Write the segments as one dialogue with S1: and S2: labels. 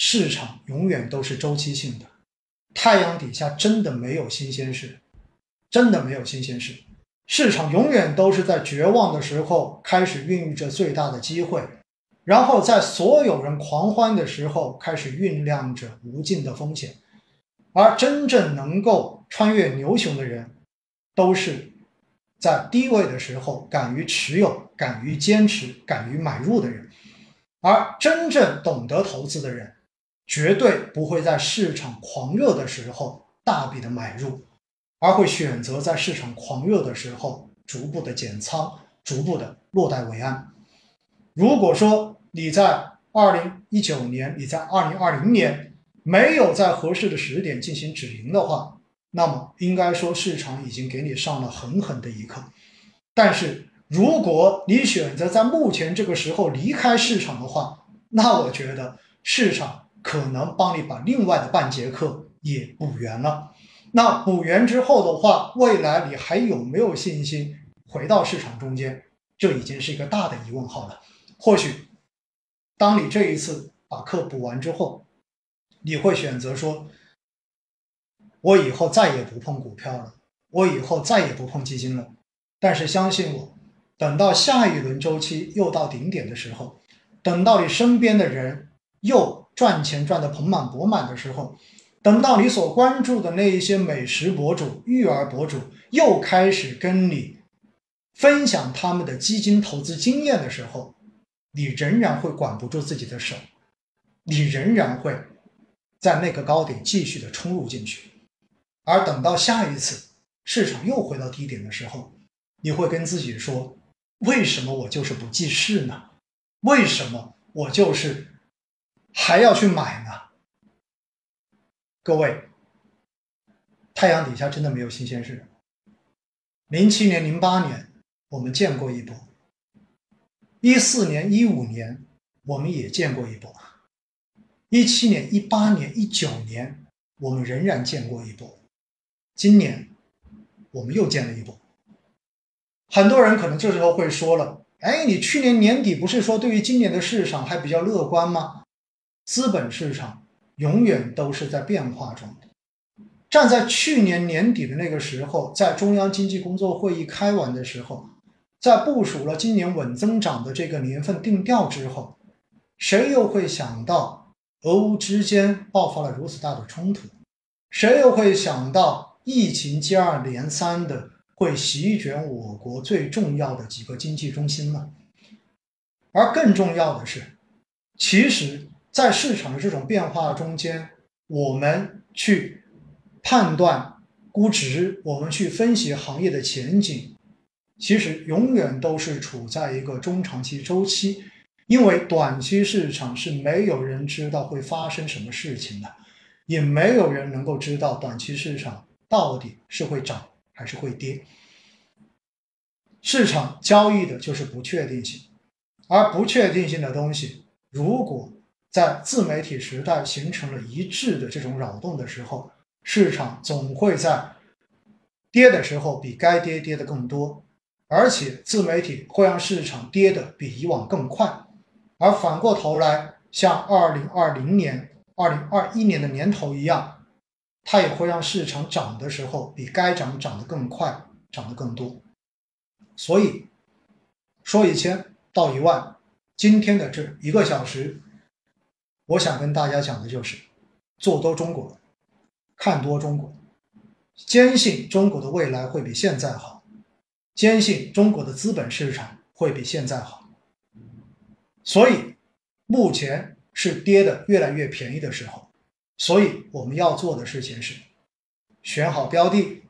S1: 市场永远都是周期性的，太阳底下真的没有新鲜事，真的没有新鲜事。市场永远都是在绝望的时候开始孕育着最大的机会，然后在所有人狂欢的时候开始酝酿着无尽的风险。而真正能够穿越牛熊的人，都是在低位的时候敢于持有、敢于坚持、敢于买入的人。而真正懂得投资的人，绝对不会在市场狂热的时候大笔的买入。而会选择在市场狂热的时候逐步的减仓，逐步的落袋为安。如果说你在二零一九年，你在二零二零年没有在合适的时点进行止盈的话，那么应该说市场已经给你上了狠狠的一课。但是如果你选择在目前这个时候离开市场的话，那我觉得市场可能帮你把另外的半节课也补圆了。那补圆之后的话，未来你还有没有信心回到市场中间？这已经是一个大的疑问号了。或许，当你这一次把课补完之后，你会选择说：“我以后再也不碰股票了，我以后再也不碰基金了。”但是相信我，等到下一轮周期又到顶点的时候，等到你身边的人又赚钱赚得盆满钵满的时候。等到你所关注的那一些美食博主、育儿博主又开始跟你分享他们的基金投资经验的时候，你仍然会管不住自己的手，你仍然会在那个高点继续的冲入进去。而等到下一次市场又回到低点的时候，你会跟自己说：为什么我就是不记事呢？为什么我就是还要去买呢？各位，太阳底下真的没有新鲜事。零七年、零八年我们见过一波，一四年、一五年我们也见过一波，一七年、一八年、一九年我们仍然见过一波，今年我们又见了一波。很多人可能这时候会说了：“哎，你去年年底不是说对于今年的市场还比较乐观吗？”资本市场。永远都是在变化中的。站在去年年底的那个时候，在中央经济工作会议开完的时候，在部署了今年稳增长的这个年份定调之后，谁又会想到俄乌之间爆发了如此大的冲突？谁又会想到疫情接二连三的会席卷我国最重要的几个经济中心呢？而更重要的是，其实。在市场的这种变化中间，我们去判断估值，我们去分析行业的前景，其实永远都是处在一个中长期周期，因为短期市场是没有人知道会发生什么事情的，也没有人能够知道短期市场到底是会涨还是会跌。市场交易的就是不确定性，而不确定性的东西，如果在自媒体时代形成了一致的这种扰动的时候，市场总会在跌的时候比该跌跌的更多，而且自媒体会让市场跌的比以往更快，而反过头来，像二零二零年、二零二一年的年头一样，它也会让市场涨的时候比该涨涨得更快、涨得更多。所以，说一千到一万，今天的这一个小时。我想跟大家讲的就是，做多中国，看多中国，坚信中国的未来会比现在好，坚信中国的资本市场会比现在好。所以，目前是跌的越来越便宜的时候，所以我们要做的事情是，选好标的，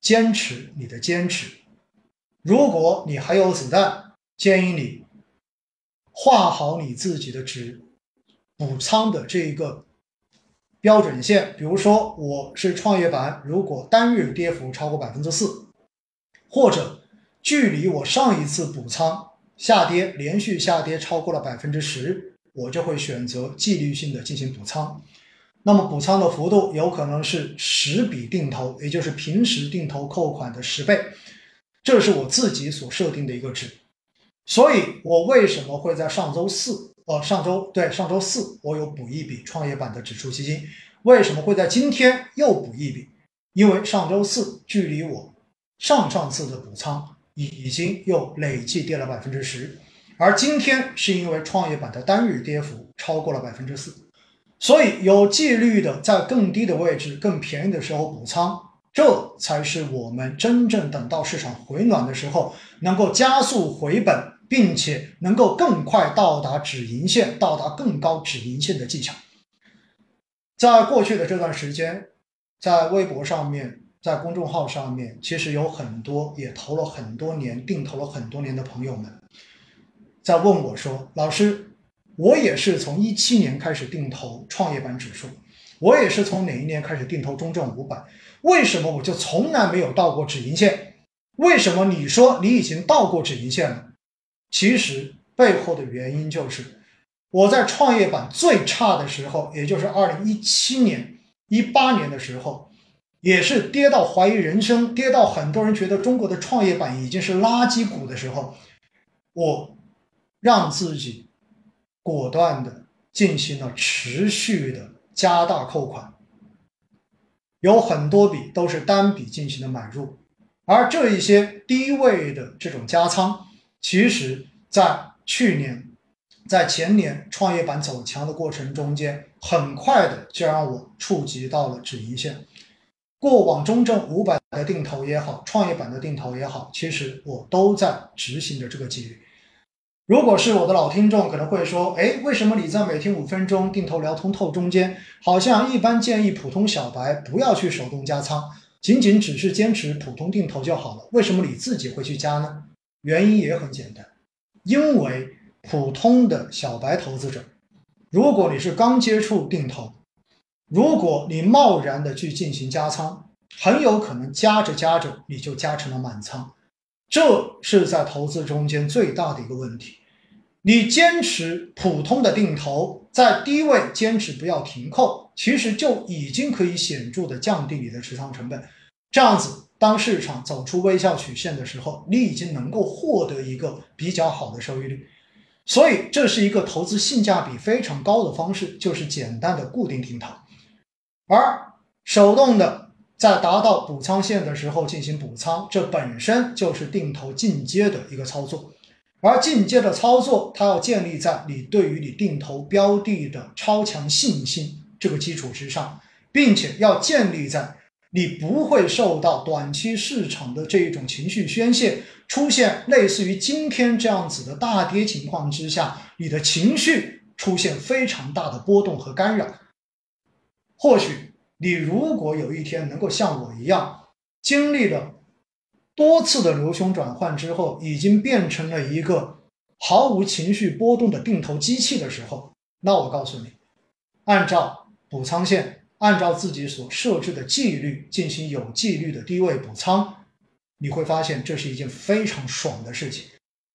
S1: 坚持你的坚持。如果你还有子弹，建议你画好你自己的值。补仓的这一个标准线，比如说我是创业板，如果单日跌幅超过百分之四，或者距离我上一次补仓下跌连续下跌超过了百分之十，我就会选择纪律性的进行补仓。那么补仓的幅度有可能是十笔定投，也就是平时定投扣款的十倍，这是我自己所设定的一个值。所以我为什么会在上周四？呃，上周对上周四我有补一笔创业板的指数基金，为什么会在今天又补一笔？因为上周四距离我上上次的补仓已已经又累计跌了百分之十，而今天是因为创业板的单日跌幅超过了百分之四，所以有纪律的在更低的位置、更便宜的时候补仓，这才是我们真正等到市场回暖的时候能够加速回本。并且能够更快到达止盈线，到达更高止盈线的技巧。在过去的这段时间，在微博上面，在公众号上面，其实有很多也投了很多年、定投了很多年的朋友们，在问我说：“老师，我也是从一七年开始定投创业板指数，我也是从哪一年开始定投中证五百？为什么我就从来没有到过止盈线？为什么你说你已经到过止盈线了？”其实背后的原因就是，我在创业板最差的时候，也就是二零一七年、一八年的时候，也是跌到怀疑人生、跌到很多人觉得中国的创业板已经是垃圾股的时候，我让自己果断的进行了持续的加大扣款，有很多笔都是单笔进行的买入，而这一些低位的这种加仓。其实，在去年、在前年创业板走强的过程中间，很快的就让我触及到了止盈线。过往中证五百的定投也好，创业板的定投也好，其实我都在执行着这个纪律。如果是我的老听众，可能会说：“哎，为什么你在每天五分钟定投聊通透中间，好像一般建议普通小白不要去手动加仓，仅仅只是坚持普通定投就好了？为什么你自己会去加呢？”原因也很简单，因为普通的小白投资者，如果你是刚接触定投，如果你贸然的去进行加仓，很有可能加着加着你就加成了满仓，这是在投资中间最大的一个问题。你坚持普通的定投，在低位坚持不要停扣，其实就已经可以显著的降低你的持仓成本，这样子。当市场走出微笑曲线的时候，你已经能够获得一个比较好的收益率，所以这是一个投资性价比非常高的方式，就是简单的固定定投，而手动的在达到补仓线的时候进行补仓，这本身就是定投进阶的一个操作，而进阶的操作它要建立在你对于你定投标的的超强信心这个基础之上，并且要建立在。你不会受到短期市场的这一种情绪宣泄，出现类似于今天这样子的大跌情况之下，你的情绪出现非常大的波动和干扰。或许你如果有一天能够像我一样，经历了多次的流凶转换之后，已经变成了一个毫无情绪波动的定投机器的时候，那我告诉你，按照补仓线。按照自己所设置的纪律进行有纪律的低位补仓，你会发现这是一件非常爽的事情。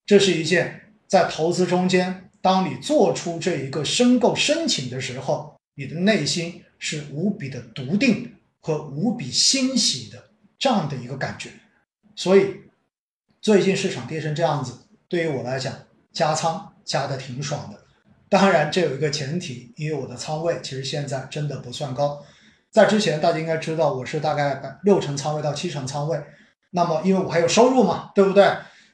S1: 这是一件在投资中间，当你做出这一个申购申请的时候，你的内心是无比的笃定和无比欣喜的这样的一个感觉。所以，最近市场跌成这样子，对于我来讲，加仓加的挺爽的。当然，这有一个前提，因为我的仓位其实现在真的不算高。在之前，大家应该知道我是大概六成仓位到七成仓位。那么，因为我还有收入嘛，对不对？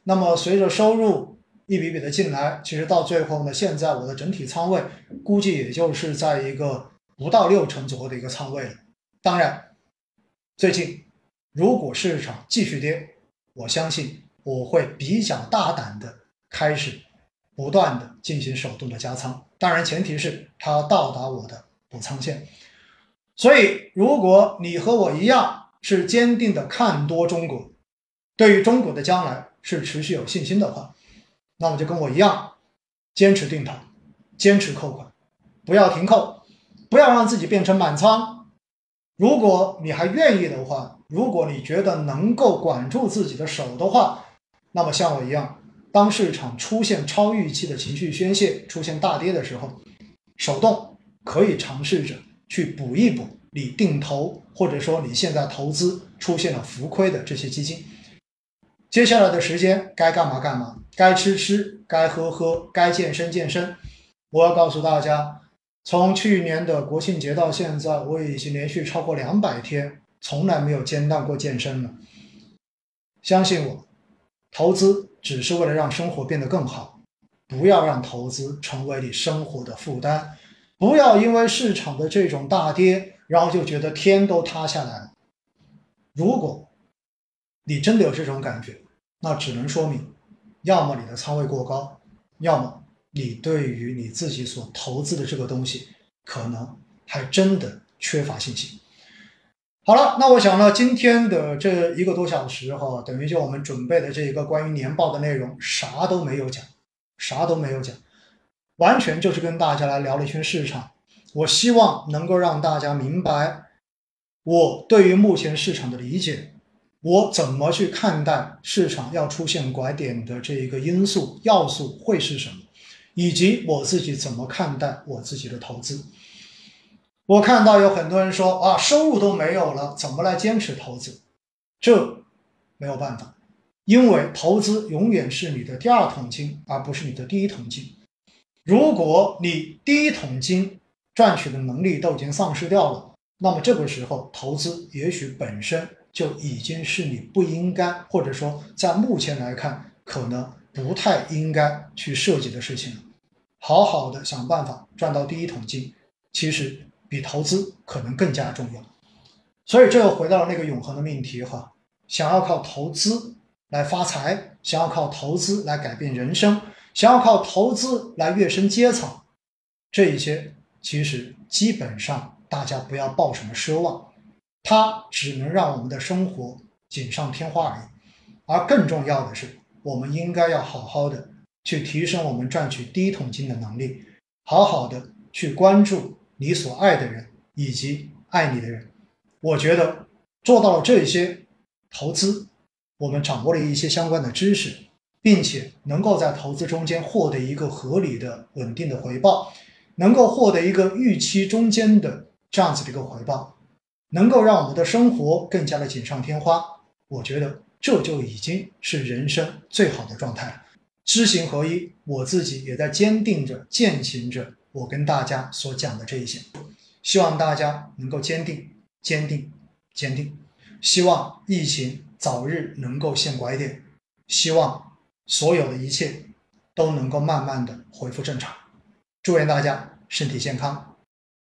S1: 那么随着收入一笔笔的进来，其实到最后呢，现在我的整体仓位估计也就是在一个不到六成左右的一个仓位了。当然，最近如果市场继续跌，我相信我会比较大胆的开始。不断的进行手动的加仓，当然前提是它要到达我的补仓线。所以，如果你和我一样是坚定的看多中国，对于中国的将来是持续有信心的话，那么就跟我一样，坚持定投，坚持扣款，不要停扣，不要让自己变成满仓。如果你还愿意的话，如果你觉得能够管住自己的手的话，那么像我一样。当市场出现超预期的情绪宣泄，出现大跌的时候，手动可以尝试着去补一补你定投或者说你现在投资出现了浮亏的这些基金。接下来的时间该干嘛干嘛，该吃吃，该喝喝，该健身健身。我要告诉大家，从去年的国庆节到现在，我已经连续超过两百天，从来没有间断过健身了。相信我，投资只是为了让生活变得更好，不要让投资成为你生活的负担，不要因为市场的这种大跌，然后就觉得天都塌下来了。如果你真的有这种感觉，那只能说明，要么你的仓位过高，要么。你对于你自己所投资的这个东西，可能还真的缺乏信心。好了，那我想呢，今天的这一个多小时哈，等于就我们准备的这一个关于年报的内容，啥都没有讲，啥都没有讲，完全就是跟大家来聊了一圈市场。我希望能够让大家明白，我对于目前市场的理解，我怎么去看待市场要出现拐点的这一个因素要素会是什么。以及我自己怎么看待我自己的投资？我看到有很多人说啊，收入都没有了，怎么来坚持投资？这没有办法，因为投资永远是你的第二桶金，而不是你的第一桶金。如果你第一桶金赚取的能力都已经丧失掉了，那么这个时候投资也许本身就已经是你不应该，或者说在目前来看可能不太应该去涉及的事情了。好好的想办法赚到第一桶金，其实比投资可能更加重要。所以这又回到了那个永恒的命题哈，想要靠投资来发财，想要靠投资来改变人生，想要靠投资来跃升阶层，这一些其实基本上大家不要抱什么奢望，它只能让我们的生活锦上添花而已。而更重要的是，我们应该要好好的。去提升我们赚取第一桶金的能力，好好的去关注你所爱的人以及爱你的人。我觉得做到了这些投资，我们掌握了一些相关的知识，并且能够在投资中间获得一个合理的、稳定的回报，能够获得一个预期中间的这样子的一个回报，能够让我们的生活更加的锦上添花。我觉得这就已经是人生最好的状态。知行合一，我自己也在坚定着、践行着我跟大家所讲的这一些，希望大家能够坚定、坚定、坚定。希望疫情早日能够现拐点，希望所有的一切都能够慢慢的恢复正常。祝愿大家身体健康。